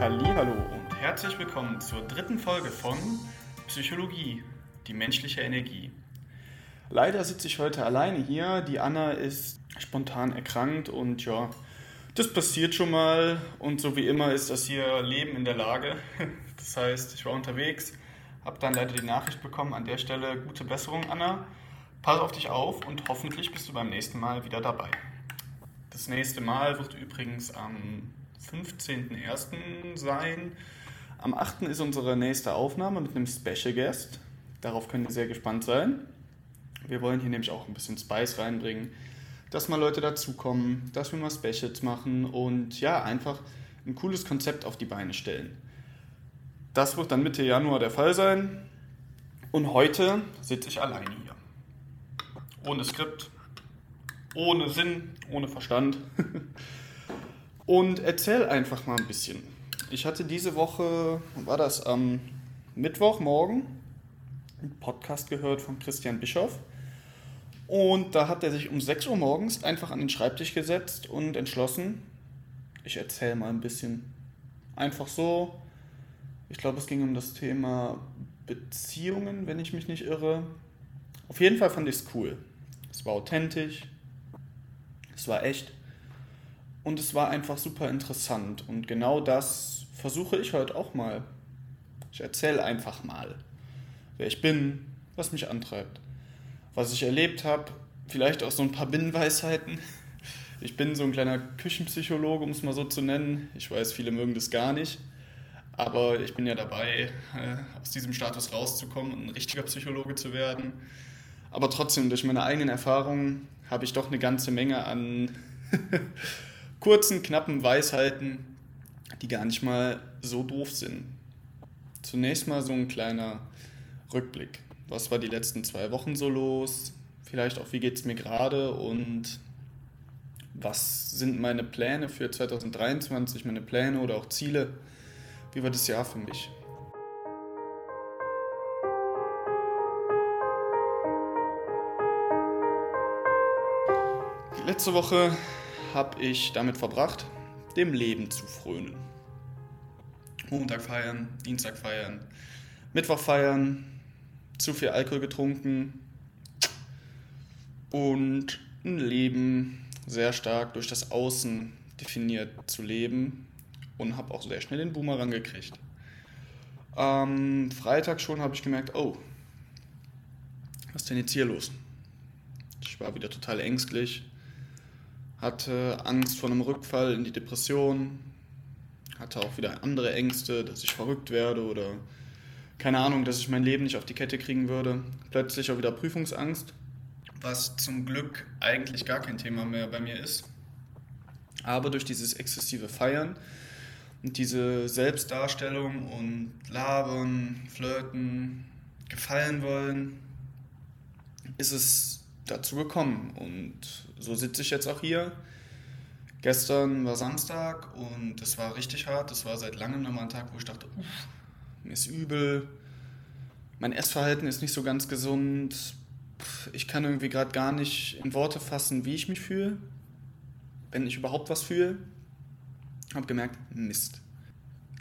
Hallo und herzlich willkommen zur dritten Folge von Psychologie, die menschliche Energie. Leider sitze ich heute alleine hier. Die Anna ist spontan erkrankt und ja, das passiert schon mal. Und so wie immer ist das hier Leben in der Lage. Das heißt, ich war unterwegs, habe dann leider die Nachricht bekommen, an der Stelle gute Besserung, Anna. Pass auf dich auf und hoffentlich bist du beim nächsten Mal wieder dabei. Das nächste Mal wird übrigens am 15.01. sein. Am 8. ist unsere nächste Aufnahme mit einem Special Guest. Darauf können wir sehr gespannt sein. Wir wollen hier nämlich auch ein bisschen Spice reinbringen, dass mal Leute dazukommen, dass wir mal Specials machen und ja, einfach ein cooles Konzept auf die Beine stellen. Das wird dann Mitte Januar der Fall sein. Und heute sitze ich alleine hier. Ohne Skript, ohne Sinn, ohne Verstand. und erzähl einfach mal ein bisschen. Ich hatte diese Woche, war das am Mittwochmorgen, einen Podcast gehört von Christian Bischoff. Und da hat er sich um 6 Uhr morgens einfach an den Schreibtisch gesetzt und entschlossen, ich erzähle mal ein bisschen. Einfach so. Ich glaube, es ging um das Thema Beziehungen, wenn ich mich nicht irre. Auf jeden Fall fand ich es cool. Es war authentisch. Es war echt. Und es war einfach super interessant. Und genau das versuche ich heute auch mal. Ich erzähle einfach mal, wer ich bin, was mich antreibt, was ich erlebt habe, vielleicht auch so ein paar Binnenweisheiten. Ich bin so ein kleiner Küchenpsychologe, um es mal so zu nennen. Ich weiß, viele mögen das gar nicht. Aber ich bin ja dabei, äh, aus diesem Status rauszukommen und ein richtiger Psychologe zu werden. Aber trotzdem, durch meine eigenen Erfahrungen habe ich doch eine ganze Menge an kurzen, knappen Weisheiten, die gar nicht mal so doof sind. Zunächst mal so ein kleiner Rückblick. Was war die letzten zwei Wochen so los? Vielleicht auch, wie geht es mir gerade und was sind meine Pläne für 2023, meine Pläne oder auch Ziele? Wie war das Jahr für mich? Letzte Woche habe ich damit verbracht, dem Leben zu frönen. Montag feiern, Dienstag feiern, Mittwoch feiern, zu viel Alkohol getrunken und ein Leben sehr stark durch das Außen definiert zu leben und habe auch sehr schnell den Boomerang gekriegt. Am Freitag schon habe ich gemerkt, oh, was ist denn jetzt hier los? Ich war wieder total ängstlich, hatte Angst vor einem Rückfall in die Depression, hatte auch wieder andere Ängste, dass ich verrückt werde oder keine Ahnung, dass ich mein Leben nicht auf die Kette kriegen würde. Plötzlich auch wieder Prüfungsangst, was zum Glück eigentlich gar kein Thema mehr bei mir ist. Aber durch dieses exzessive Feiern und diese Selbstdarstellung und Labern, Flirten, gefallen wollen, ist es dazu gekommen. Und so sitze ich jetzt auch hier. Gestern war Samstag und es war richtig hart. Es war seit langem nochmal ein Tag, wo ich dachte, uff, mir ist übel. Mein Essverhalten ist nicht so ganz gesund. Ich kann irgendwie gerade gar nicht in Worte fassen, wie ich mich fühle. Wenn ich überhaupt was fühle. Habe gemerkt, Mist.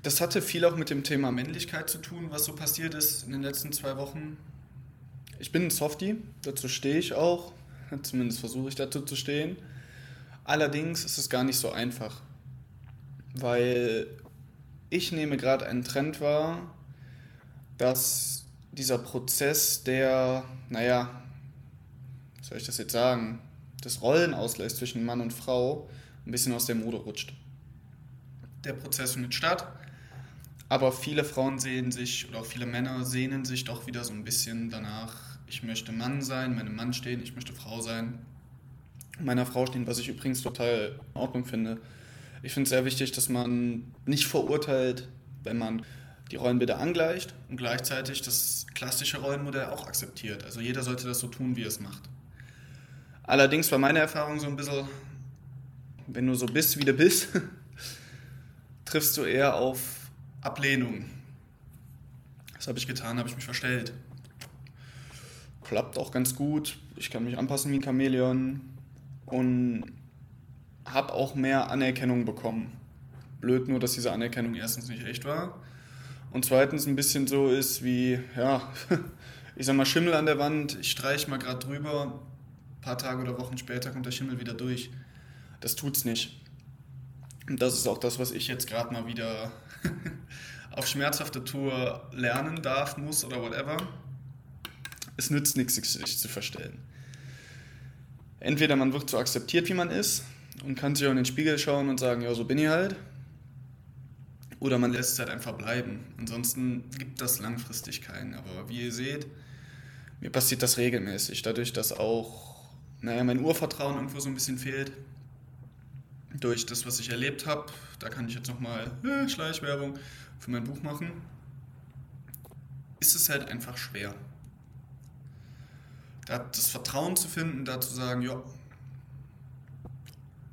Das hatte viel auch mit dem Thema Männlichkeit zu tun, was so passiert ist in den letzten zwei Wochen. Ich bin ein Softie, dazu stehe ich auch. Zumindest versuche ich dazu zu stehen. Allerdings ist es gar nicht so einfach, weil ich nehme gerade einen Trend wahr, dass dieser Prozess der, naja, wie soll ich das jetzt sagen, des Rollenausgleichs zwischen Mann und Frau ein bisschen aus der Mode rutscht. Der Prozess findet statt, aber viele Frauen sehen sich oder auch viele Männer sehnen sich doch wieder so ein bisschen danach, ich möchte Mann sein, meinem Mann stehen, ich möchte Frau sein, meiner Frau stehen, was ich übrigens total in Ordnung finde. Ich finde es sehr wichtig, dass man nicht verurteilt, wenn man die Rollenbilder angleicht und gleichzeitig das klassische Rollenmodell auch akzeptiert. Also jeder sollte das so tun, wie er es macht. Allerdings war meine Erfahrung so ein bisschen, wenn du so bist, wie du bist, triffst du eher auf Ablehnung. Was habe ich getan? Habe ich mich verstellt klappt auch ganz gut. Ich kann mich anpassen wie ein Chamäleon und habe auch mehr Anerkennung bekommen. Blöd nur, dass diese Anerkennung erstens nicht echt war und zweitens ein bisschen so ist wie, ja, ich sag mal Schimmel an der Wand, ich streiche mal gerade drüber, ein paar Tage oder Wochen später kommt der Schimmel wieder durch. Das tut's nicht. Und das ist auch das, was ich jetzt gerade mal wieder auf schmerzhafte Tour lernen darf, muss oder whatever. Es nützt nichts, sich zu verstellen. Entweder man wird so akzeptiert, wie man ist und kann sich auch in den Spiegel schauen und sagen, ja, so bin ich halt. Oder man lässt es halt einfach bleiben. Ansonsten gibt das langfristig keinen. Aber wie ihr seht, mir passiert das regelmäßig. Dadurch, dass auch, naja, mein Urvertrauen irgendwo so ein bisschen fehlt. Durch das, was ich erlebt habe. Da kann ich jetzt nochmal äh, Schleichwerbung für mein Buch machen. Ist es halt einfach schwer das Vertrauen zu finden, da zu sagen, ja,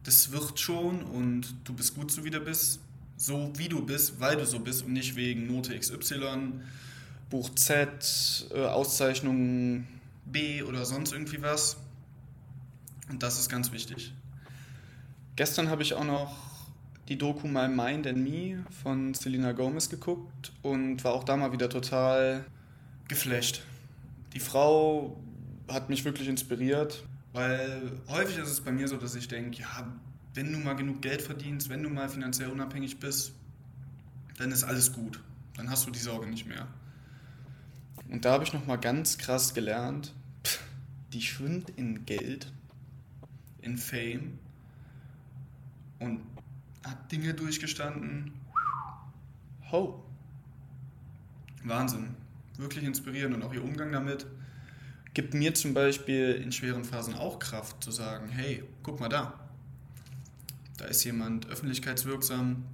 das wird schon und du bist gut so wie du bist, so wie du bist, weil du so bist und nicht wegen Note XY, Buch Z, äh, Auszeichnung B oder sonst irgendwie was. Und das ist ganz wichtig. Gestern habe ich auch noch die Doku My Mind and Me von Selena Gomez geguckt und war auch da mal wieder total geflasht. Die Frau hat mich wirklich inspiriert, weil häufig ist es bei mir so, dass ich denke, ja, wenn du mal genug Geld verdienst, wenn du mal finanziell unabhängig bist, dann ist alles gut. Dann hast du die Sorge nicht mehr. Und da habe ich nochmal ganz krass gelernt, die schwimmt in Geld, in Fame und hat Dinge durchgestanden. Ho! Wahnsinn. Wirklich inspirierend und auch ihr Umgang damit gibt mir zum Beispiel in schweren Phasen auch Kraft zu sagen, hey, guck mal da. Da ist jemand öffentlichkeitswirksam,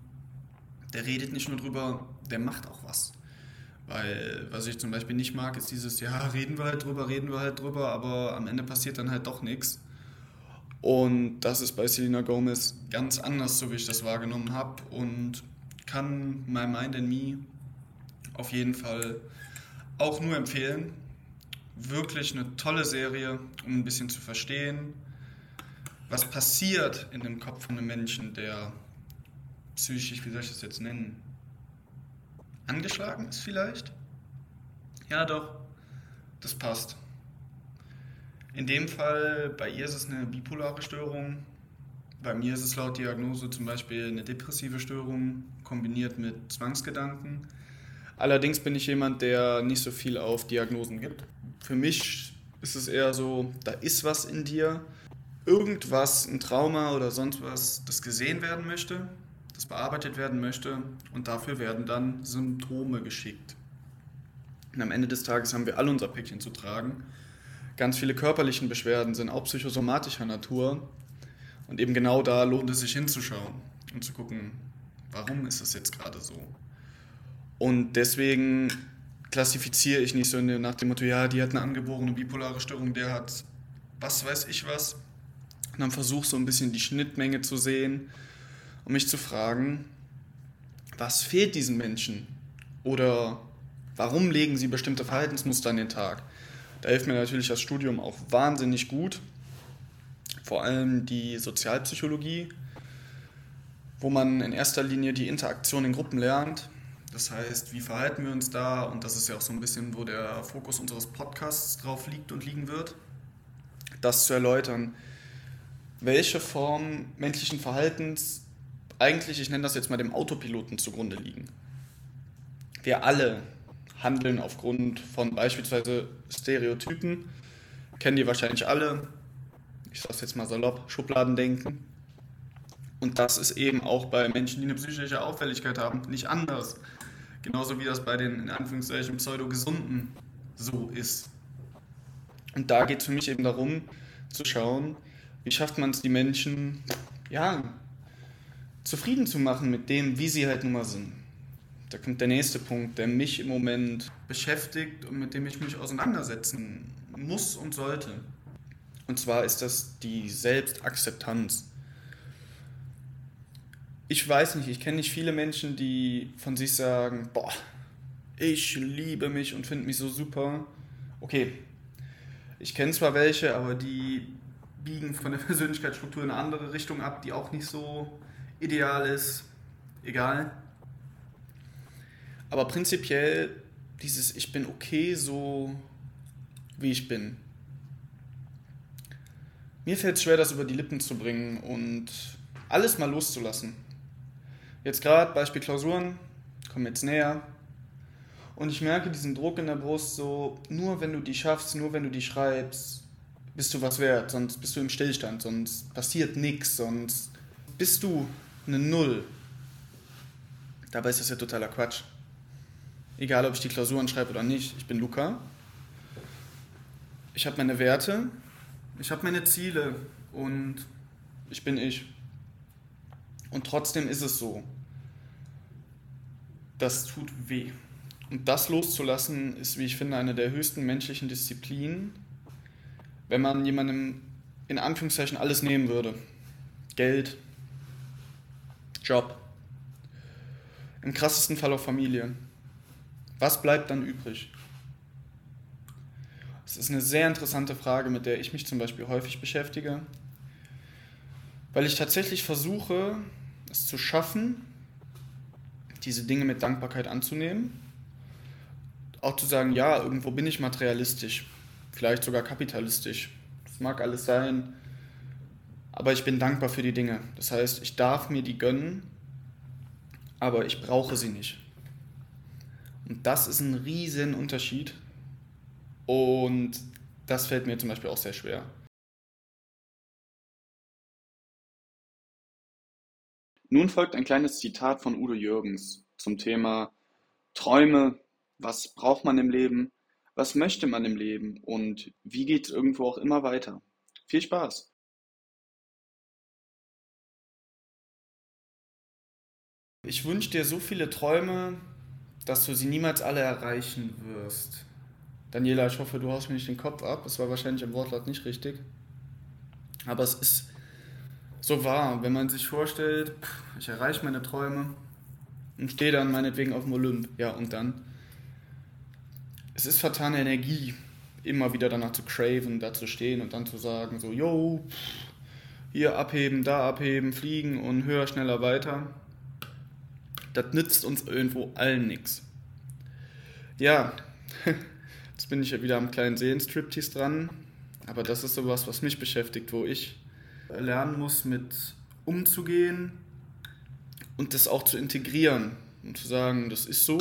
der redet nicht nur drüber, der macht auch was. Weil was ich zum Beispiel nicht mag, ist dieses, ja, reden wir halt drüber, reden wir halt drüber, aber am Ende passiert dann halt doch nichts. Und das ist bei Selena Gomez ganz anders, so wie ich das wahrgenommen habe und kann My Mind and Me auf jeden Fall auch nur empfehlen wirklich eine tolle Serie, um ein bisschen zu verstehen, was passiert in dem Kopf von einem Menschen, der psychisch, wie soll ich das jetzt nennen, angeschlagen ist vielleicht? Ja, doch, das passt. In dem Fall, bei ihr ist es eine bipolare Störung. Bei mir ist es laut Diagnose zum Beispiel eine depressive Störung kombiniert mit Zwangsgedanken. Allerdings bin ich jemand, der nicht so viel auf Diagnosen gibt für mich ist es eher so, da ist was in dir, irgendwas, ein Trauma oder sonst was, das gesehen werden möchte, das bearbeitet werden möchte und dafür werden dann Symptome geschickt. Und am Ende des Tages haben wir alle unser Päckchen zu tragen. Ganz viele körperliche Beschwerden sind auch psychosomatischer Natur und eben genau da lohnt es sich hinzuschauen und zu gucken, warum ist das jetzt gerade so. Und deswegen klassifiziere ich nicht so nach dem Motto, ja, die hat eine angeborene bipolare Störung, der hat was weiß ich was. Und dann versuche so ein bisschen die Schnittmenge zu sehen und mich zu fragen, was fehlt diesen Menschen? Oder warum legen sie bestimmte Verhaltensmuster an den Tag? Da hilft mir natürlich das Studium auch wahnsinnig gut. Vor allem die Sozialpsychologie, wo man in erster Linie die Interaktion in Gruppen lernt, das heißt, wie verhalten wir uns da? Und das ist ja auch so ein bisschen, wo der Fokus unseres Podcasts drauf liegt und liegen wird, das zu erläutern, welche Formen menschlichen Verhaltens eigentlich, ich nenne das jetzt mal dem Autopiloten zugrunde liegen. Wir alle handeln aufgrund von beispielsweise Stereotypen, kennen die wahrscheinlich alle, ich sage es jetzt mal salopp, Schubladendenken. Und das ist eben auch bei Menschen, die eine psychische Auffälligkeit haben, nicht anders. Genauso wie das bei den in Anführungszeichen Pseudo-Gesunden so ist. Und da geht es für mich eben darum, zu schauen, wie schafft man es, die Menschen ja, zufrieden zu machen mit dem, wie sie halt nun mal sind. Da kommt der nächste Punkt, der mich im Moment beschäftigt und mit dem ich mich auseinandersetzen muss und sollte. Und zwar ist das die Selbstakzeptanz ich weiß nicht, ich kenne nicht viele Menschen, die von sich sagen, boah, ich liebe mich und finde mich so super. Okay, ich kenne zwar welche, aber die biegen von der Persönlichkeitsstruktur in eine andere Richtung ab, die auch nicht so ideal ist. egal. Aber prinzipiell dieses Ich bin okay so, wie ich bin. Mir fällt es schwer, das über die Lippen zu bringen und alles mal loszulassen. Jetzt gerade Beispiel Klausuren, kommen jetzt näher. Und ich merke diesen Druck in der Brust so, nur wenn du die schaffst, nur wenn du die schreibst, bist du was wert, sonst bist du im Stillstand, sonst passiert nichts, sonst bist du eine Null. Dabei ist das ja totaler Quatsch. Egal, ob ich die Klausuren schreibe oder nicht, ich bin Luca. Ich habe meine Werte, ich habe meine Ziele und ich bin ich. Und trotzdem ist es so. Das tut weh. Und das loszulassen ist, wie ich finde, eine der höchsten menschlichen Disziplinen, wenn man jemandem in Anführungszeichen alles nehmen würde. Geld, Job, im krassesten Fall auch Familie. Was bleibt dann übrig? Das ist eine sehr interessante Frage, mit der ich mich zum Beispiel häufig beschäftige, weil ich tatsächlich versuche, es zu schaffen, diese Dinge mit Dankbarkeit anzunehmen. Auch zu sagen, ja, irgendwo bin ich materialistisch, vielleicht sogar kapitalistisch. Das mag alles sein, aber ich bin dankbar für die Dinge. Das heißt, ich darf mir die gönnen, aber ich brauche sie nicht. Und das ist ein riesen Unterschied und das fällt mir zum Beispiel auch sehr schwer. Nun folgt ein kleines Zitat von Udo Jürgens zum Thema Träume, was braucht man im Leben, was möchte man im Leben und wie geht es irgendwo auch immer weiter. Viel Spaß! Ich wünsche dir so viele Träume, dass du sie niemals alle erreichen wirst. Daniela, ich hoffe, du haust mir nicht den Kopf ab. Es war wahrscheinlich im Wortlaut nicht richtig. Aber es ist so wahr, wenn man sich vorstellt, ich erreiche meine Träume und stehe dann meinetwegen auf dem Olymp. Ja, und dann? Es ist vertane Energie, immer wieder danach zu craven, da zu stehen und dann zu sagen, so, yo, hier abheben, da abheben, fliegen und höher, schneller, weiter. Das nützt uns irgendwo allen nichts. Ja, Jetzt bin ich ja wieder am kleinen Seelenstriptease dran. Aber das ist sowas, was mich beschäftigt, wo ich lernen muss, mit umzugehen und das auch zu integrieren und zu sagen, das ist so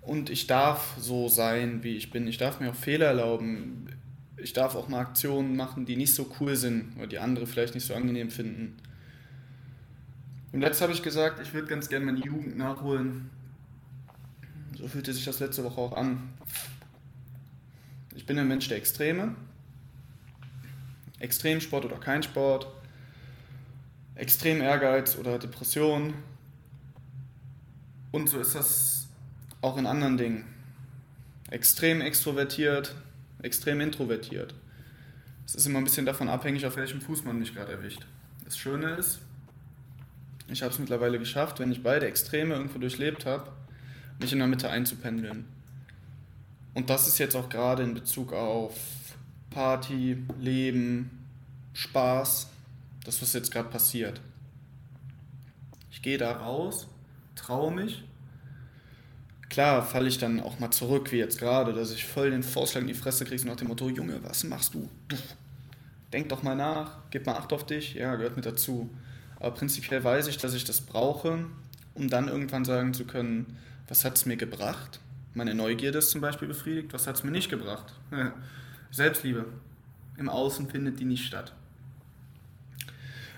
und ich darf so sein, wie ich bin. Ich darf mir auch Fehler erlauben. Ich darf auch mal Aktionen machen, die nicht so cool sind oder die andere vielleicht nicht so angenehm finden. Und jetzt habe ich gesagt, ich würde ganz gerne meine Jugend nachholen so fühlte sich das letzte Woche auch an. Ich bin ein Mensch der Extreme. Extremsport oder kein Sport. Extrem Ehrgeiz oder Depression. Und so ist das auch in anderen Dingen. Extrem extrovertiert, extrem introvertiert. Es ist immer ein bisschen davon abhängig, auf welchem Fuß man mich gerade erwischt. Das Schöne ist, ich habe es mittlerweile geschafft, wenn ich beide Extreme irgendwo durchlebt habe, mich in der Mitte einzupendeln. Und das ist jetzt auch gerade in Bezug auf Party, Leben, Spaß, das, was jetzt gerade passiert. Ich gehe da raus, traue mich. Klar falle ich dann auch mal zurück, wie jetzt gerade, dass ich voll den Vorschlag in die Fresse kriege, nach dem Motto, Junge, was machst du? Denk doch mal nach, gib mal Acht auf dich, ja, gehört mit dazu. Aber prinzipiell weiß ich, dass ich das brauche, um dann irgendwann sagen zu können, was hat es mir gebracht? Meine Neugierde ist zum Beispiel befriedigt. Was hat es mir nicht gebracht? Selbstliebe. Im Außen findet die nicht statt.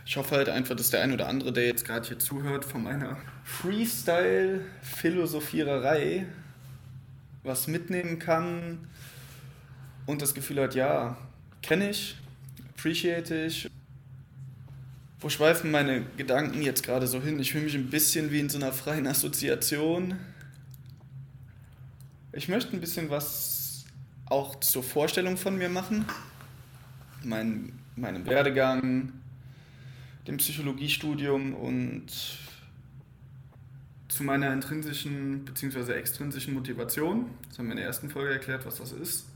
Ich hoffe halt einfach, dass der ein oder andere, der jetzt gerade hier zuhört, von meiner Freestyle-Philosophiererei was mitnehmen kann und das Gefühl hat, ja, kenne ich, appreciate ich. Wo schweifen meine Gedanken jetzt gerade so hin? Ich fühle mich ein bisschen wie in so einer freien Assoziation ich möchte ein bisschen was auch zur Vorstellung von mir machen. Mein, meinem Werdegang, dem Psychologiestudium und zu meiner intrinsischen bzw. extrinsischen Motivation. Das haben wir in der ersten Folge erklärt, was das ist.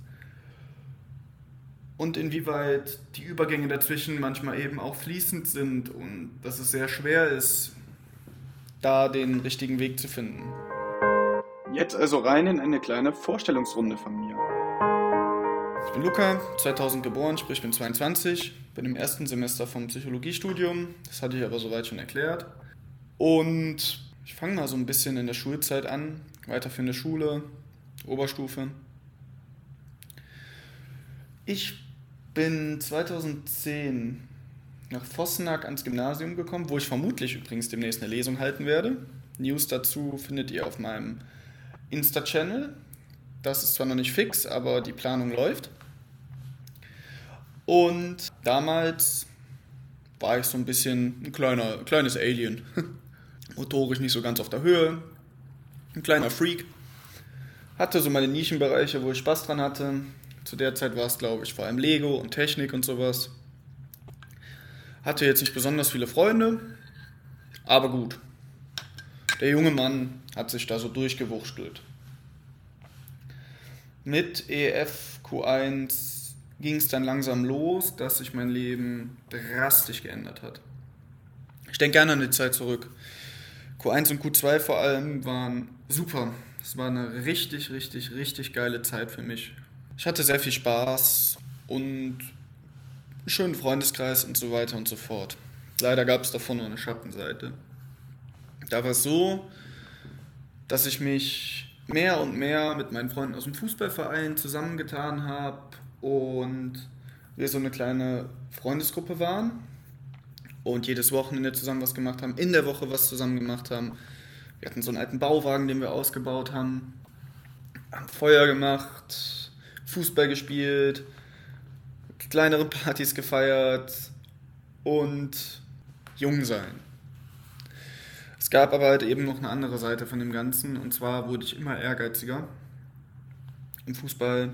Und inwieweit die Übergänge dazwischen manchmal eben auch fließend sind und dass es sehr schwer ist, da den richtigen Weg zu finden. Jetzt also rein in eine kleine Vorstellungsrunde von mir. Ich bin Luca, 2000 geboren, sprich bin 22, bin im ersten Semester vom Psychologiestudium, das hatte ich aber soweit schon erklärt. Und ich fange mal so ein bisschen in der Schulzeit an, weiterführende Schule, Oberstufe. Ich bin 2010 nach Vossenack ans Gymnasium gekommen, wo ich vermutlich übrigens demnächst eine Lesung halten werde. News dazu findet ihr auf meinem Insta-Channel. Das ist zwar noch nicht fix, aber die Planung läuft. Und damals war ich so ein bisschen ein kleiner, kleines Alien. Motorisch nicht so ganz auf der Höhe. Ein kleiner Freak. Hatte so meine Nischenbereiche, wo ich Spaß dran hatte. Zu der Zeit war es, glaube ich, vor allem Lego und Technik und sowas. Hatte jetzt nicht besonders viele Freunde, aber gut. Der junge Mann hat sich da so durchgewurschtelt. Mit EF Q1 ging es dann langsam los, dass sich mein Leben drastisch geändert hat. Ich denke gerne an die Zeit zurück. Q1 und Q2 vor allem waren super. Es war eine richtig, richtig, richtig geile Zeit für mich. Ich hatte sehr viel Spaß und einen schönen Freundeskreis und so weiter und so fort. Leider gab es davon nur eine Schattenseite. Da war es so, dass ich mich mehr und mehr mit meinen Freunden aus dem Fußballverein zusammengetan habe und wir so eine kleine Freundesgruppe waren und jedes Wochenende zusammen was gemacht haben, in der Woche was zusammen gemacht haben. Wir hatten so einen alten Bauwagen, den wir ausgebaut haben, haben Feuer gemacht, Fußball gespielt, kleinere Partys gefeiert und jung sein. Es gab aber halt eben noch eine andere Seite von dem Ganzen und zwar wurde ich immer ehrgeiziger. Im Fußball,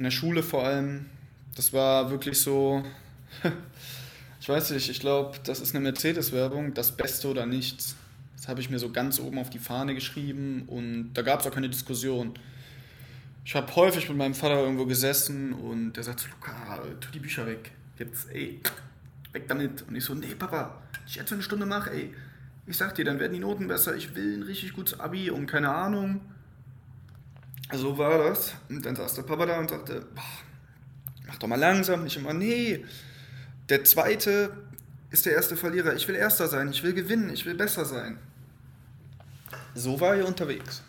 in der Schule vor allem. Das war wirklich so, ich weiß nicht, ich glaube, das ist eine Mercedes-Werbung, das Beste oder nichts. Das habe ich mir so ganz oben auf die Fahne geschrieben und da gab es auch keine Diskussion. Ich habe häufig mit meinem Vater irgendwo gesessen und der sagt so, Luca, tu die Bücher weg. Jetzt, ey, weg damit. Und ich so, nee, Papa, ich jetzt eine Stunde mache, ey. Ich sag dir, dann werden die Noten besser. Ich will ein richtig gutes Abi und keine Ahnung. So war das. Und dann saß der Papa da und sagte, mach doch mal langsam. Ich immer, nee, der Zweite ist der erste Verlierer. Ich will Erster sein, ich will gewinnen, ich will besser sein. So war er unterwegs.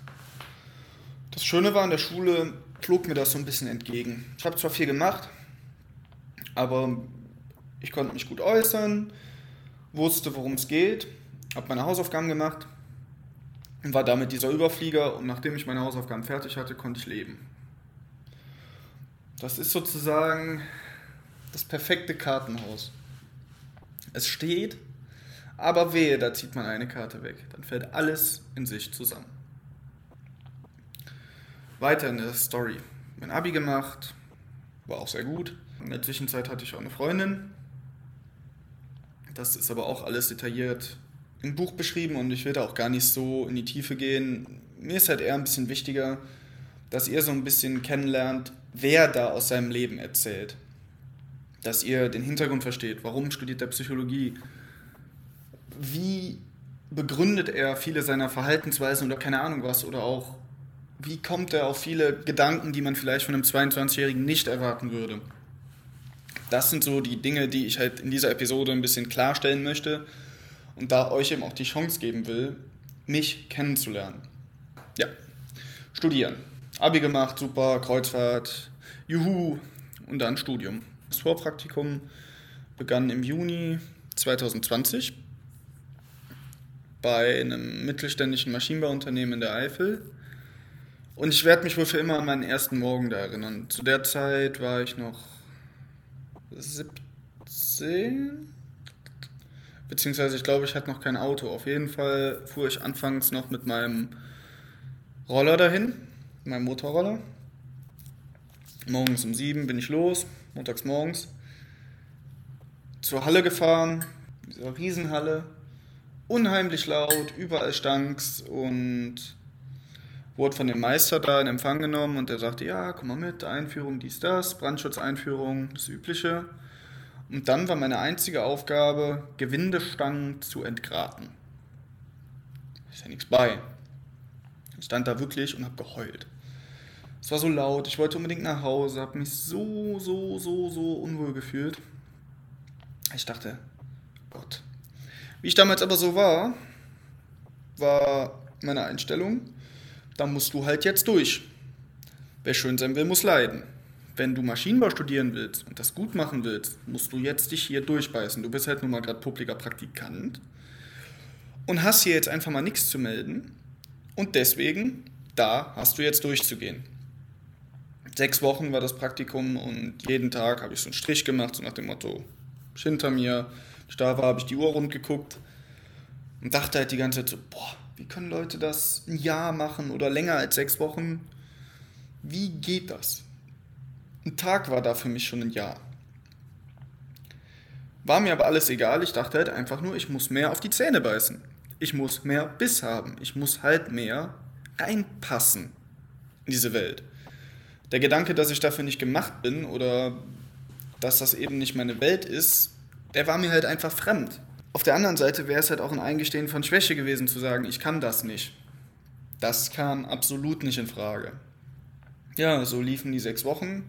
Das Schöne war, in der Schule flog mir das so ein bisschen entgegen. Ich habe zwar viel gemacht, aber ich konnte mich gut äußern, wusste, worum es geht, habe meine Hausaufgaben gemacht war damit dieser Überflieger und nachdem ich meine Hausaufgaben fertig hatte, konnte ich leben. Das ist sozusagen das perfekte Kartenhaus. Es steht, aber wehe, da zieht man eine Karte weg. Dann fällt alles in sich zusammen. Weiter in der Story. Mein Abi gemacht, war auch sehr gut. In der Zwischenzeit hatte ich auch eine Freundin. Das ist aber auch alles detailliert im Buch beschrieben und ich will da auch gar nicht so in die Tiefe gehen. Mir ist halt eher ein bisschen wichtiger, dass ihr so ein bisschen kennenlernt, wer da aus seinem Leben erzählt. Dass ihr den Hintergrund versteht. Warum studiert er Psychologie? Wie begründet er viele seiner Verhaltensweisen oder keine Ahnung was? Oder auch, wie kommt er auf viele Gedanken, die man vielleicht von einem 22-Jährigen nicht erwarten würde? Das sind so die Dinge, die ich halt in dieser Episode ein bisschen klarstellen möchte und da euch eben auch die Chance geben will, mich kennenzulernen. Ja, studieren. Abi gemacht, super, Kreuzfahrt, juhu, und dann Studium. Das Vorpraktikum begann im Juni 2020 bei einem mittelständischen Maschinenbauunternehmen in der Eifel und ich werde mich wohl für immer an meinen ersten Morgen da erinnern. Zu der Zeit war ich noch 17. Beziehungsweise ich glaube, ich hatte noch kein Auto. Auf jeden Fall fuhr ich anfangs noch mit meinem Roller dahin, meinem Motorroller. Morgens um sieben bin ich los, montags morgens. Zur Halle gefahren, dieser Riesenhalle. Unheimlich laut, überall stanks und wurde von dem Meister da in Empfang genommen und der sagte, ja, komm mal mit, Einführung, dies, das, Brandschutzeinführung, das Übliche. Und dann war meine einzige Aufgabe, Gewindestangen zu entgraten. Ist ja nichts bei. Ich stand da wirklich und habe geheult. Es war so laut, ich wollte unbedingt nach Hause, habe mich so, so, so, so unwohl gefühlt. Ich dachte, Gott. Wie ich damals aber so war, war meine Einstellung, da musst du halt jetzt durch. Wer schön sein will, muss leiden. Wenn du Maschinenbau studieren willst und das gut machen willst, musst du jetzt dich hier durchbeißen. Du bist halt nun mal gerade publiker Praktikant und hast hier jetzt einfach mal nichts zu melden. Und deswegen, da hast du jetzt durchzugehen. Sechs Wochen war das Praktikum und jeden Tag habe ich so einen Strich gemacht, so nach dem Motto, hinter mir. Da war, habe ich die Uhr rund geguckt und dachte halt die ganze Zeit so, boah, wie können Leute das ein Jahr machen oder länger als sechs Wochen? Wie geht das? Ein Tag war da für mich schon ein Jahr. War mir aber alles egal, ich dachte halt einfach nur, ich muss mehr auf die Zähne beißen. Ich muss mehr Biss haben. Ich muss halt mehr reinpassen in diese Welt. Der Gedanke, dass ich dafür nicht gemacht bin oder dass das eben nicht meine Welt ist, der war mir halt einfach fremd. Auf der anderen Seite wäre es halt auch ein Eingestehen von Schwäche gewesen, zu sagen, ich kann das nicht. Das kam absolut nicht in Frage. Ja, so liefen die sechs Wochen.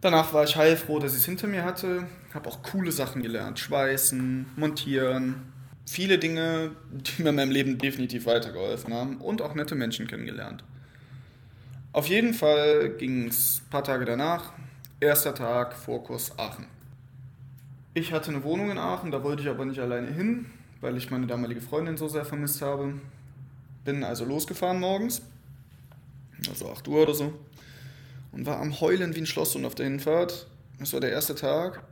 Danach war ich heilfroh, dass ich es hinter mir hatte. Habe auch coole Sachen gelernt. Schweißen, montieren. Viele Dinge, die mir in meinem Leben definitiv weitergeholfen haben. Und auch nette Menschen kennengelernt. Auf jeden Fall ging es ein paar Tage danach. Erster Tag, Vorkurs Aachen. Ich hatte eine Wohnung in Aachen, da wollte ich aber nicht alleine hin, weil ich meine damalige Freundin so sehr vermisst habe. Bin also losgefahren morgens, also 8 Uhr oder so, und war am Heulen wie ein Schloss und auf der Hinfahrt. Das war der erste Tag.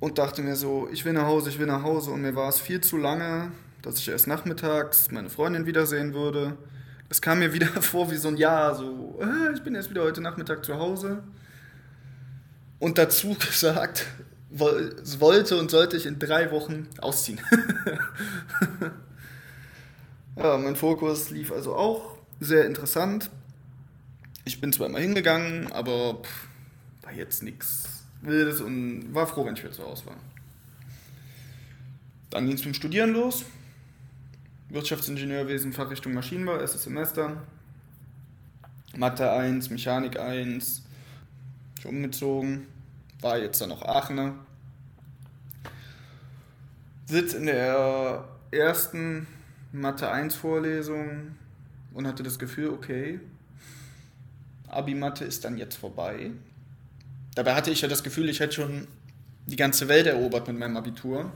Und dachte mir so, ich will nach Hause, ich will nach Hause. Und mir war es viel zu lange, dass ich erst nachmittags meine Freundin wiedersehen würde. Es kam mir wieder vor wie so ein Jahr, so, äh, ich bin erst wieder heute Nachmittag zu Hause. Und dazu gesagt, wollte und sollte ich in drei Wochen ausziehen. ja, mein Fokus lief also auch sehr interessant. Ich bin zwar immer hingegangen, aber pff, war jetzt nichts Wildes und war froh, wenn ich wieder zu Hause war. Dann ging es dem Studieren los. Wirtschaftsingenieurwesen, Fachrichtung Maschinenbau, erstes Semester. Mathe 1, Mechanik 1. Ich umgezogen war jetzt dann noch Aachener. Sitz in der ersten Mathe 1 Vorlesung und hatte das Gefühl, okay, Abi-Mathe ist dann jetzt vorbei. Dabei hatte ich ja das Gefühl, ich hätte schon die ganze Welt erobert mit meinem Abitur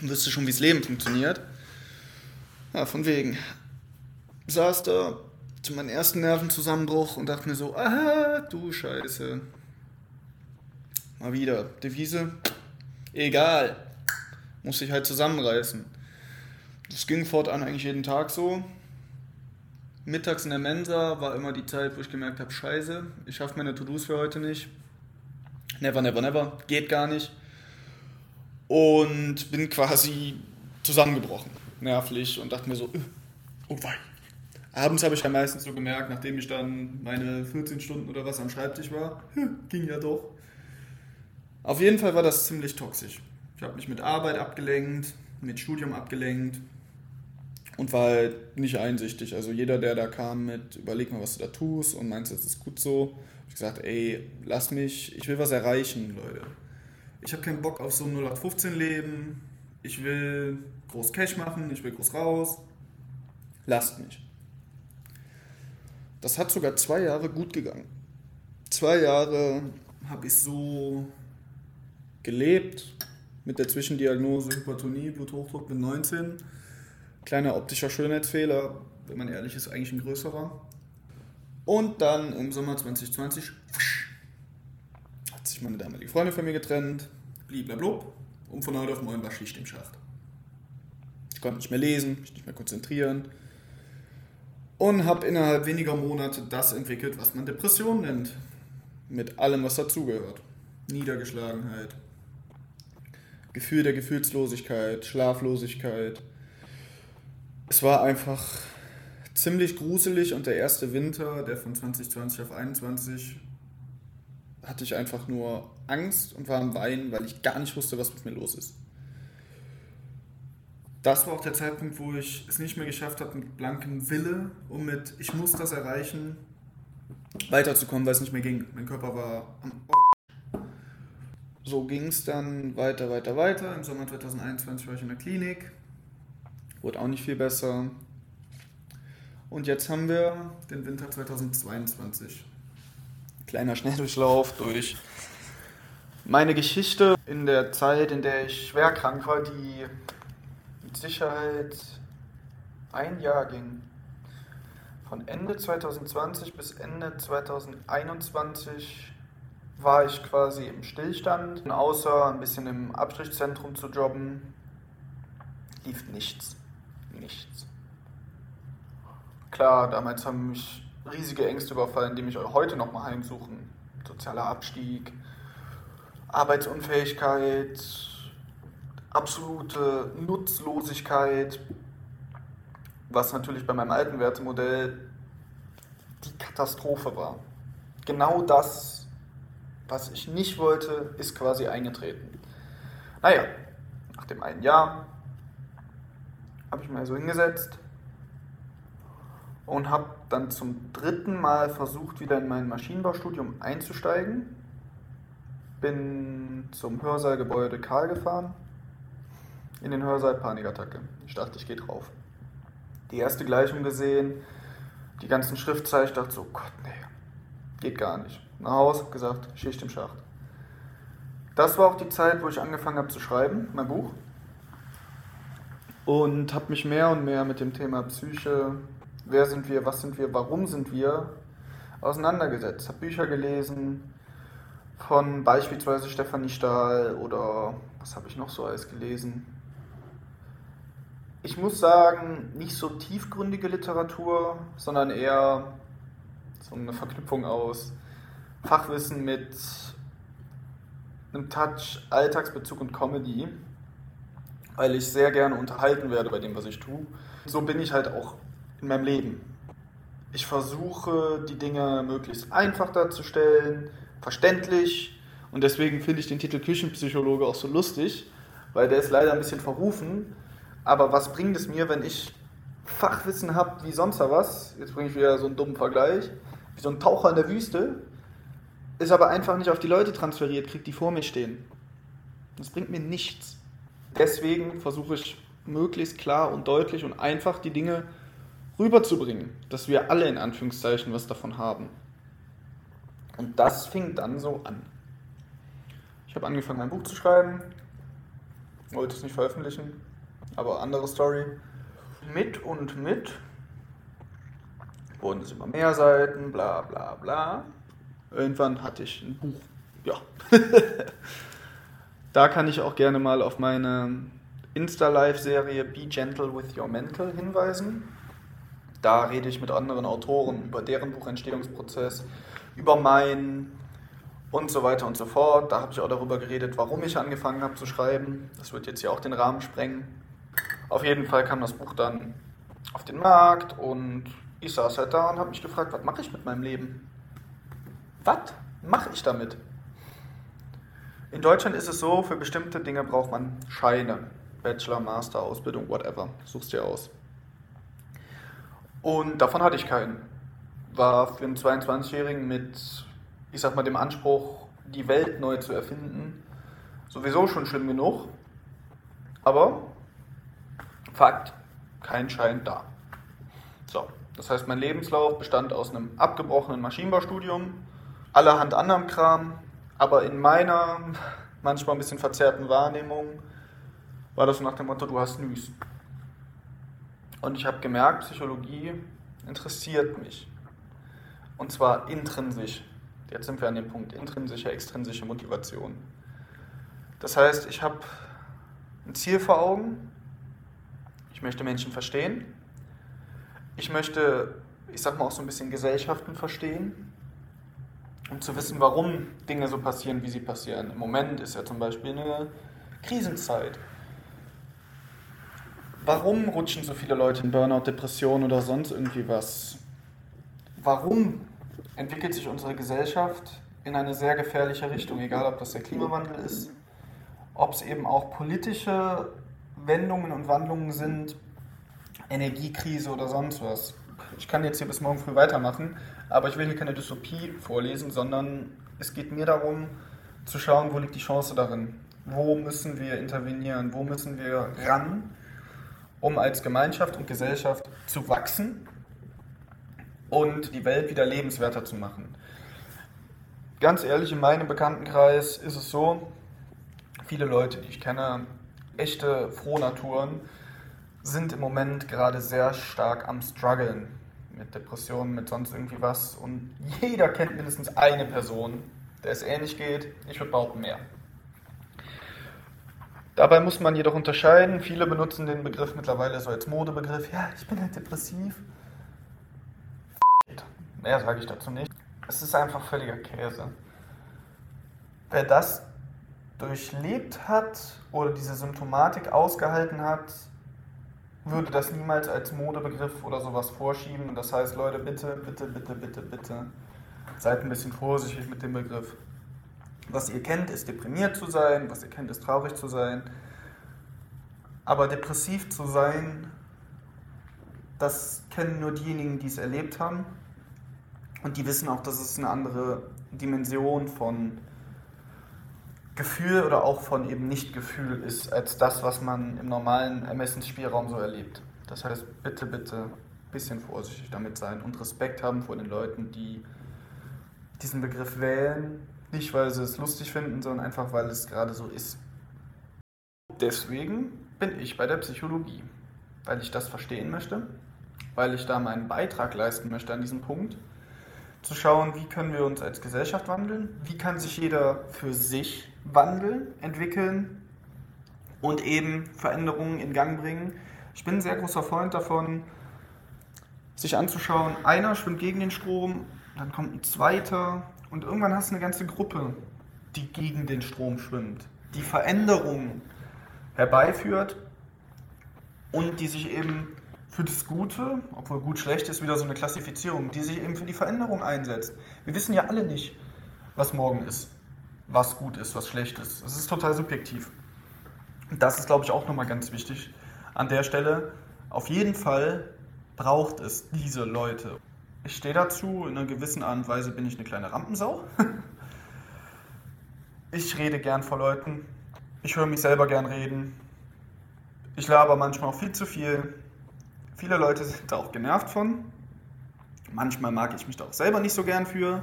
und wüsste schon, wie das Leben funktioniert. Ja, von wegen. Saß da zu meinem ersten Nervenzusammenbruch und dachte mir so, ah, du Scheiße. Mal wieder. Devise? Egal. Muss ich halt zusammenreißen. Das ging fortan eigentlich jeden Tag so. Mittags in der Mensa war immer die Zeit, wo ich gemerkt habe, scheiße, ich schaffe meine To-Dos für heute nicht. Never, never, never. Geht gar nicht. Und bin quasi zusammengebrochen, nervlich, und dachte mir so, äh, oh wei. Abends habe ich ja meistens so gemerkt, nachdem ich dann meine 14 Stunden oder was am Schreibtisch war, ging ja doch. Auf jeden Fall war das ziemlich toxisch. Ich habe mich mit Arbeit abgelenkt, mit Studium abgelenkt und war halt nicht einsichtig. Also jeder, der da kam mit, überleg mal, was du da tust und meinst, das ist gut so, habe ich gesagt, ey, lass mich, ich will was erreichen, Leute. Ich habe keinen Bock auf so ein 0815-Leben. Ich will groß Cash machen, ich will groß raus. Lasst mich. Das hat sogar zwei Jahre gut gegangen. Zwei Jahre habe ich so gelebt mit der Zwischendiagnose Hypertonie, Bluthochdruck mit 19. Kleiner optischer Schönheitsfehler, wenn man ehrlich ist, eigentlich ein größerer. Und dann im Sommer 2020 hat sich meine damalige Freundin von mir getrennt, blablabla, und von heute auf morgen war Schicht im Schacht. Ich konnte nicht mehr lesen, mich nicht mehr konzentrieren und habe innerhalb weniger Monate das entwickelt, was man Depression nennt. Mit allem, was dazugehört. Niedergeschlagenheit, Gefühl der Gefühlslosigkeit, Schlaflosigkeit. Es war einfach ziemlich gruselig und der erste Winter, der von 2020 auf 2021, hatte ich einfach nur Angst und war am Weinen, weil ich gar nicht wusste, was mit mir los ist. das war auch der Zeitpunkt, wo ich es nicht mehr geschafft habe mit blankem Wille und mit ich muss das erreichen, weiterzukommen, weil es nicht mehr ging. Mein Körper war am So ging es dann weiter, weiter, weiter. Im Sommer 2021 war ich in der Klinik. Wurde auch nicht viel besser. Und jetzt haben wir den Winter 2022. Kleiner Schnelldurchlauf durch meine Geschichte in der Zeit, in der ich schwer krank war, die mit Sicherheit ein Jahr ging. Von Ende 2020 bis Ende 2021 war ich quasi im Stillstand. Außer ein bisschen im Abstrichzentrum zu jobben, lief nichts. Nichts. Klar, damals haben mich riesige Ängste überfallen, die mich heute noch mal heimsuchen. Sozialer Abstieg, Arbeitsunfähigkeit, absolute Nutzlosigkeit, was natürlich bei meinem alten Wertemodell die Katastrophe war. Genau das, was ich nicht wollte, ist quasi eingetreten. Naja, nach dem einen Jahr habe ich mir so hingesetzt und habe dann zum dritten Mal versucht, wieder in mein Maschinenbaustudium einzusteigen. Bin zum Hörsaalgebäude Karl gefahren in den Hörsaal Panikattacke. Ich dachte, ich gehe drauf. Die erste Gleichung gesehen, die ganzen Schriftzeichen, ich dachte so, Gott, nee, geht gar nicht. Nach Hause, gesagt, Schicht im Schacht. Das war auch die Zeit, wo ich angefangen habe zu schreiben, mein Buch. Und habe mich mehr und mehr mit dem Thema Psyche, wer sind wir, was sind wir, warum sind wir, auseinandergesetzt. Habe Bücher gelesen von beispielsweise Stefanie Stahl oder was habe ich noch so alles gelesen? ich muss sagen, nicht so tiefgründige Literatur, sondern eher so eine Verknüpfung aus Fachwissen mit einem Touch Alltagsbezug und Comedy, weil ich sehr gerne unterhalten werde bei dem, was ich tue. So bin ich halt auch in meinem Leben. Ich versuche, die Dinge möglichst einfach darzustellen, verständlich und deswegen finde ich den Titel Küchenpsychologe auch so lustig, weil der ist leider ein bisschen verrufen aber was bringt es mir, wenn ich Fachwissen habe wie sonst was? Jetzt bringe ich wieder so einen dummen Vergleich. Wie so ein Taucher in der Wüste, ist aber einfach nicht auf die Leute transferiert, kriegt die vor mir stehen. Das bringt mir nichts. Deswegen versuche ich möglichst klar und deutlich und einfach die Dinge rüberzubringen, dass wir alle in Anführungszeichen was davon haben. Und das fing dann so an. Ich habe angefangen, ein Buch zu schreiben, wollte es nicht veröffentlichen, aber andere Story. Mit und mit wurden es immer mehr Seiten, bla bla bla. Irgendwann hatte ich ein Buch. Ja. da kann ich auch gerne mal auf meine Insta-Live-Serie Be Gentle with Your Mental hinweisen. Da rede ich mit anderen Autoren über deren Buchentstehungsprozess, über meinen und so weiter und so fort. Da habe ich auch darüber geredet, warum ich angefangen habe zu schreiben. Das wird jetzt hier auch den Rahmen sprengen. Auf jeden Fall kam das Buch dann auf den Markt und ich saß halt da und habe mich gefragt, was mache ich mit meinem Leben? Was mache ich damit? In Deutschland ist es so, für bestimmte Dinge braucht man Scheine. Bachelor, Master, Ausbildung, whatever. Suchst dir aus. Und davon hatte ich keinen. War für einen 22-Jährigen mit, ich sag mal, dem Anspruch, die Welt neu zu erfinden, sowieso schon schlimm genug. Aber Fakt, kein Schein da. So, das heißt, mein Lebenslauf bestand aus einem abgebrochenen Maschinenbaustudium, allerhand anderem Kram, aber in meiner manchmal ein bisschen verzerrten Wahrnehmung war das so nach dem Motto, du hast Nüs. Und ich habe gemerkt, Psychologie interessiert mich. Und zwar intrinsisch. Jetzt sind wir an dem Punkt intrinsische, extrinsische Motivation. Das heißt, ich habe ein Ziel vor Augen, ich möchte Menschen verstehen. Ich möchte, ich sag mal auch so ein bisschen Gesellschaften verstehen, um zu wissen, warum Dinge so passieren, wie sie passieren. Im Moment ist ja zum Beispiel eine Krisenzeit. Warum rutschen so viele Leute in Burnout, Depression oder sonst irgendwie was? Warum entwickelt sich unsere Gesellschaft in eine sehr gefährliche Richtung, egal ob das der Klimawandel ist, ob es eben auch politische Wendungen und Wandlungen sind, Energiekrise oder sonst was. Ich kann jetzt hier bis morgen früh weitermachen, aber ich will hier keine Dystopie vorlesen, sondern es geht mir darum, zu schauen, wo liegt die Chance darin. Wo müssen wir intervenieren? Wo müssen wir ran, um als Gemeinschaft und Gesellschaft zu wachsen und die Welt wieder lebenswerter zu machen? Ganz ehrlich, in meinem Bekanntenkreis ist es so, viele Leute, die ich kenne, echte Frohnaturen, sind im Moment gerade sehr stark am struggeln mit Depressionen, mit sonst irgendwie was. Und jeder kennt mindestens eine Person, der es ähnlich geht. Ich würde behaupten mehr. Dabei muss man jedoch unterscheiden. Viele benutzen den Begriff mittlerweile so als Modebegriff. Ja, ich bin halt depressiv. Mehr sage ich dazu nicht. Es ist einfach völliger Käse. Wer das durchlebt hat oder diese Symptomatik ausgehalten hat, würde das niemals als Modebegriff oder sowas vorschieben. das heißt, Leute, bitte, bitte, bitte, bitte, bitte, seid ein bisschen vorsichtig mit dem Begriff. Was ihr kennt, ist deprimiert zu sein, was ihr kennt, ist traurig zu sein. Aber depressiv zu sein, das kennen nur diejenigen, die es erlebt haben. Und die wissen auch, dass es eine andere Dimension von Gefühl oder auch von eben Nicht-Gefühl ist, als das, was man im normalen Ermessensspielraum so erlebt. Das heißt, bitte, bitte ein bisschen vorsichtig damit sein und Respekt haben vor den Leuten, die diesen Begriff wählen. Nicht, weil sie es lustig finden, sondern einfach, weil es gerade so ist. Deswegen bin ich bei der Psychologie, weil ich das verstehen möchte, weil ich da meinen Beitrag leisten möchte an diesem Punkt zu schauen, wie können wir uns als Gesellschaft wandeln, wie kann sich jeder für sich wandeln, entwickeln und eben Veränderungen in Gang bringen. Ich bin ein sehr großer Freund davon, sich anzuschauen, einer schwimmt gegen den Strom, dann kommt ein zweiter und irgendwann hast du eine ganze Gruppe, die gegen den Strom schwimmt, die Veränderungen herbeiführt und die sich eben für das Gute, obwohl gut schlecht ist, wieder so eine Klassifizierung, die sich eben für die Veränderung einsetzt. Wir wissen ja alle nicht, was morgen ist, was gut ist, was schlecht ist. Es ist total subjektiv. Das ist, glaube ich, auch nochmal ganz wichtig an der Stelle. Auf jeden Fall braucht es diese Leute. Ich stehe dazu, in einer gewissen Art und Weise bin ich eine kleine Rampensau. Ich rede gern vor Leuten. Ich höre mich selber gern reden. Ich laber manchmal auch viel zu viel. Viele Leute sind da auch genervt von. Manchmal mag ich mich da auch selber nicht so gern für.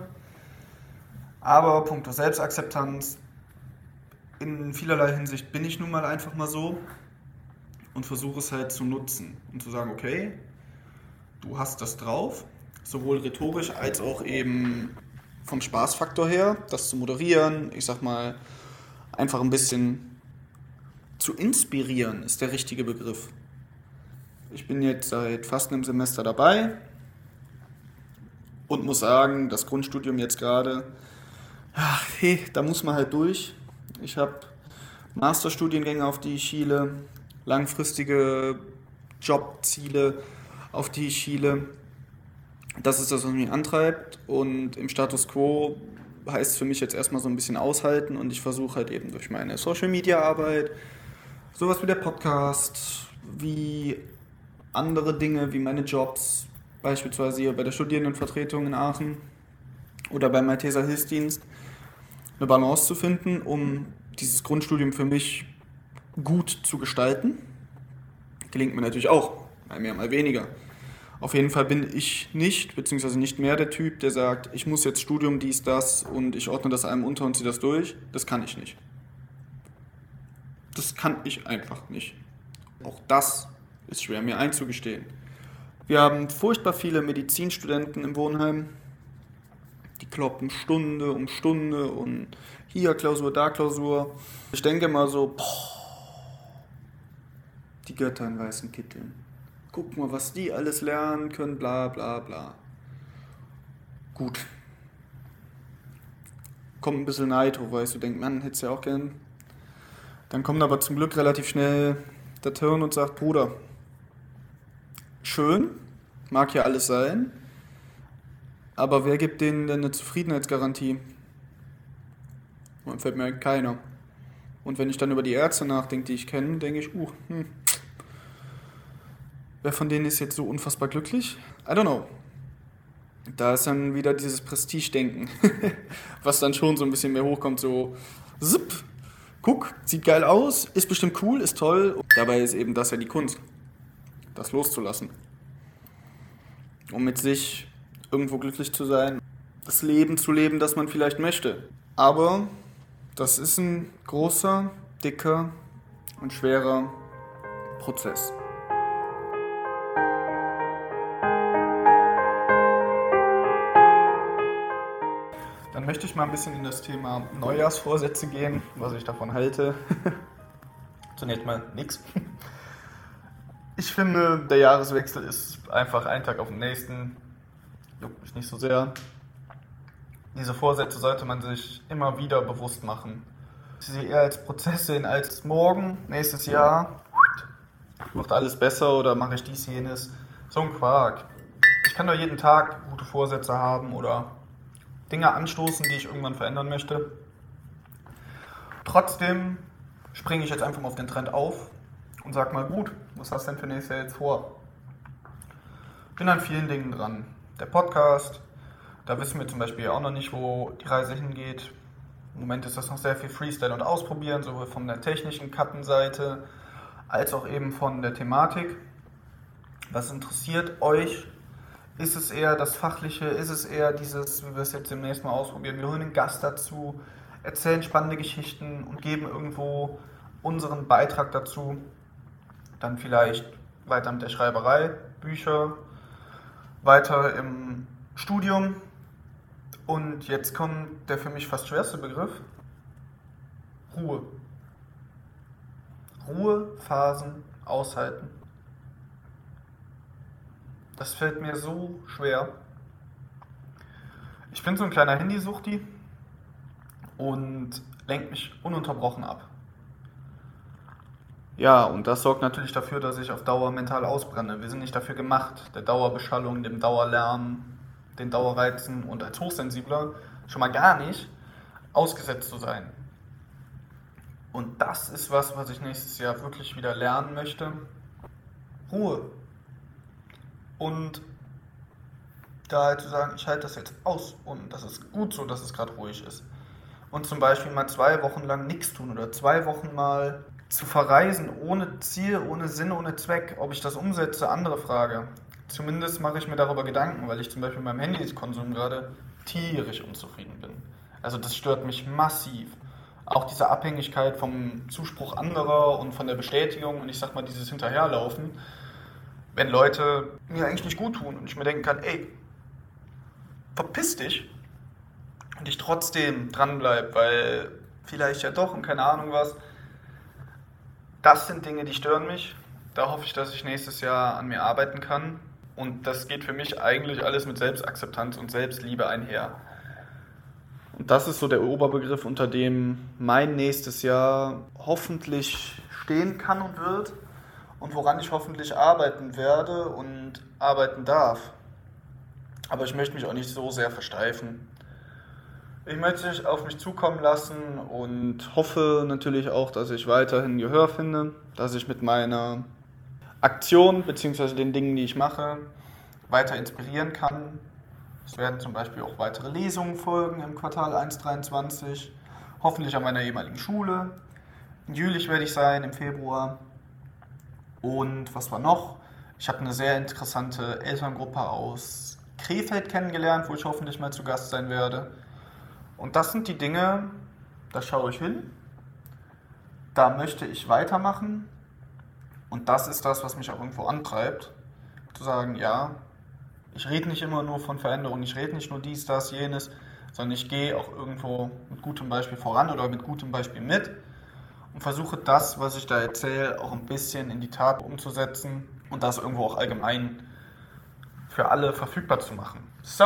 Aber puncto Selbstakzeptanz, in vielerlei Hinsicht bin ich nun mal einfach mal so und versuche es halt zu nutzen und zu sagen, okay, du hast das drauf, sowohl rhetorisch als auch eben vom Spaßfaktor her, das zu moderieren, ich sag mal, einfach ein bisschen zu inspirieren, ist der richtige Begriff. Ich bin jetzt seit fast einem Semester dabei und muss sagen, das Grundstudium jetzt gerade, ach, hey, da muss man halt durch. Ich habe Masterstudiengänge, auf die ich schiele, langfristige Jobziele, auf die ich schiele. Das ist das, was mich antreibt. Und im Status quo heißt es für mich jetzt erstmal so ein bisschen aushalten und ich versuche halt eben durch meine Social Media Arbeit, sowas wie der Podcast, wie andere Dinge wie meine Jobs, beispielsweise hier bei der Studierendenvertretung in Aachen oder beim Malteser Hilfsdienst, eine Balance zu finden, um dieses Grundstudium für mich gut zu gestalten. Gelingt mir natürlich auch, mal mehr, mal weniger. Auf jeden Fall bin ich nicht, beziehungsweise nicht mehr der Typ, der sagt, ich muss jetzt Studium, dies, das und ich ordne das einem unter und ziehe das durch. Das kann ich nicht. Das kann ich einfach nicht. Auch das ist schwer mir einzugestehen. Wir haben furchtbar viele Medizinstudenten im Wohnheim. Kloppen Stunde um Stunde und hier Klausur, da Klausur. Ich denke mal so, die Götter in weißen Kitteln. Guck mal, was die alles lernen können, bla bla bla. Gut. Kommt ein bisschen Neid hoch, weil ich so denke, man, hätte es ja auch gern. Dann kommt aber zum Glück relativ schnell der Turn und sagt, Bruder, schön, mag ja alles sein, aber wer gibt denen denn eine Zufriedenheitsgarantie? Man fällt mir keiner. Und wenn ich dann über die Ärzte nachdenke, die ich kenne, denke ich, uh, hm, wer von denen ist jetzt so unfassbar glücklich? I don't know. Da ist dann wieder dieses Prestige-Denken, was dann schon so ein bisschen mehr hochkommt, so, zipp, guck, sieht geil aus, ist bestimmt cool, ist toll. Dabei ist eben das ja die Kunst, das loszulassen. Um mit sich irgendwo glücklich zu sein, das Leben zu leben, das man vielleicht möchte. Aber das ist ein großer, dicker und schwerer Prozess. Dann möchte ich mal ein bisschen in das Thema Neujahrsvorsätze gehen, was ich davon halte. Zunächst mal nichts. Ich finde, der Jahreswechsel ist einfach ein Tag auf den nächsten. Juckt mich nicht so sehr. Diese Vorsätze sollte man sich immer wieder bewusst machen. Sie eher als Prozess sehen, als morgen, nächstes Jahr, macht alles besser oder mache ich dies, jenes. So ein Quark. Ich kann doch jeden Tag gute Vorsätze haben oder Dinge anstoßen, die ich irgendwann verändern möchte. Trotzdem springe ich jetzt einfach mal auf den Trend auf und sag mal, gut, was hast du denn für nächstes Jahr jetzt vor? Bin an vielen Dingen dran. Der Podcast, da wissen wir zum Beispiel auch noch nicht, wo die Reise hingeht. Im Moment ist das noch sehr viel Freestyle und Ausprobieren, sowohl von der technischen Kartenseite als auch eben von der Thematik. Was interessiert euch? Ist es eher das Fachliche? Ist es eher dieses, wie wir es jetzt demnächst mal ausprobieren? Wir holen einen Gast dazu, erzählen spannende Geschichten und geben irgendwo unseren Beitrag dazu. Dann vielleicht weiter mit der Schreiberei, Bücher, weiter im Studium. Und jetzt kommt der für mich fast schwerste Begriff. Ruhe. Ruhephasen aushalten. Das fällt mir so schwer. Ich bin so ein kleiner Handysuchti und lenkt mich ununterbrochen ab. Ja, und das sorgt natürlich dafür, dass ich auf Dauer mental ausbrenne. Wir sind nicht dafür gemacht, der Dauerbeschallung, dem Dauerlernen, den Dauerreizen und als Hochsensibler schon mal gar nicht ausgesetzt zu sein. Und das ist was, was ich nächstes Jahr wirklich wieder lernen möchte. Ruhe. Und da halt zu sagen, ich halte das jetzt aus und das ist gut so, dass es gerade ruhig ist. Und zum Beispiel mal zwei Wochen lang nichts tun oder zwei Wochen mal zu verreisen ohne Ziel, ohne Sinn, ohne Zweck. Ob ich das umsetze, andere Frage. Zumindest mache ich mir darüber Gedanken, weil ich zum Beispiel mit meinem Handykonsum gerade tierisch unzufrieden bin. Also das stört mich massiv. Auch diese Abhängigkeit vom Zuspruch anderer und von der Bestätigung und ich sag mal dieses Hinterherlaufen wenn Leute mir eigentlich nicht gut tun und ich mir denken kann, ey, verpiss dich und ich trotzdem dranbleibe, weil vielleicht ja doch und keine Ahnung was. Das sind Dinge, die stören mich. Da hoffe ich, dass ich nächstes Jahr an mir arbeiten kann. Und das geht für mich eigentlich alles mit Selbstakzeptanz und Selbstliebe einher. Und das ist so der Oberbegriff, unter dem mein nächstes Jahr hoffentlich stehen kann und wird und woran ich hoffentlich arbeiten werde und arbeiten darf. Aber ich möchte mich auch nicht so sehr versteifen. Ich möchte es auf mich zukommen lassen und hoffe natürlich auch, dass ich weiterhin Gehör finde, dass ich mit meiner Aktion bzw. den Dingen, die ich mache, weiter inspirieren kann. Es werden zum Beispiel auch weitere Lesungen folgen im Quartal 1.23, hoffentlich an meiner ehemaligen Schule. In Jülich werde ich sein im Februar. Und was war noch? Ich habe eine sehr interessante Elterngruppe aus Krefeld kennengelernt, wo ich hoffentlich mal zu Gast sein werde. Und das sind die Dinge, da schaue ich hin, da möchte ich weitermachen. Und das ist das, was mich auch irgendwo antreibt, zu sagen, ja, ich rede nicht immer nur von Veränderung, ich rede nicht nur dies, das, jenes, sondern ich gehe auch irgendwo mit gutem Beispiel voran oder mit gutem Beispiel mit und versuche das, was ich da erzähle, auch ein bisschen in die Tat umzusetzen und das irgendwo auch allgemein für alle verfügbar zu machen. So.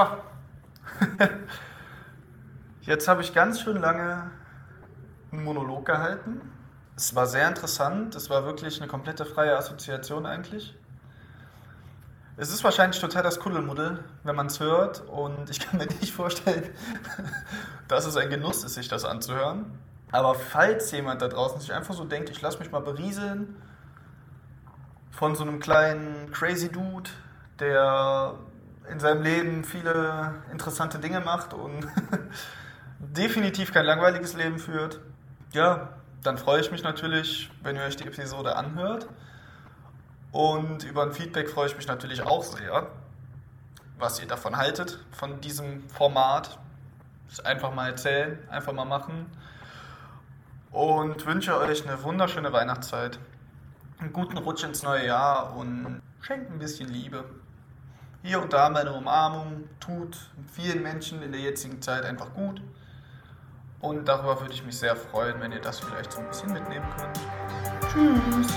Jetzt habe ich ganz schön lange einen Monolog gehalten. Es war sehr interessant. Es war wirklich eine komplette freie Assoziation eigentlich. Es ist wahrscheinlich total das Kuddelmuddel, wenn man es hört. Und ich kann mir nicht vorstellen, dass es ein Genuss ist, sich das anzuhören. Aber falls jemand da draußen sich einfach so denkt, ich lasse mich mal berieseln von so einem kleinen crazy Dude, der in seinem Leben viele interessante Dinge macht und definitiv kein langweiliges Leben führt, ja, dann freue ich mich natürlich, wenn ihr euch die Episode anhört. Und über ein Feedback freue ich mich natürlich auch sehr, was ihr davon haltet, von diesem Format. Einfach mal erzählen, einfach mal machen. Und wünsche euch eine wunderschöne Weihnachtszeit, einen guten Rutsch ins neue Jahr und schenkt ein bisschen Liebe. Hier und da meine Umarmung tut vielen Menschen in der jetzigen Zeit einfach gut. Und darüber würde ich mich sehr freuen, wenn ihr das vielleicht so ein bisschen mitnehmen könnt. Tschüss!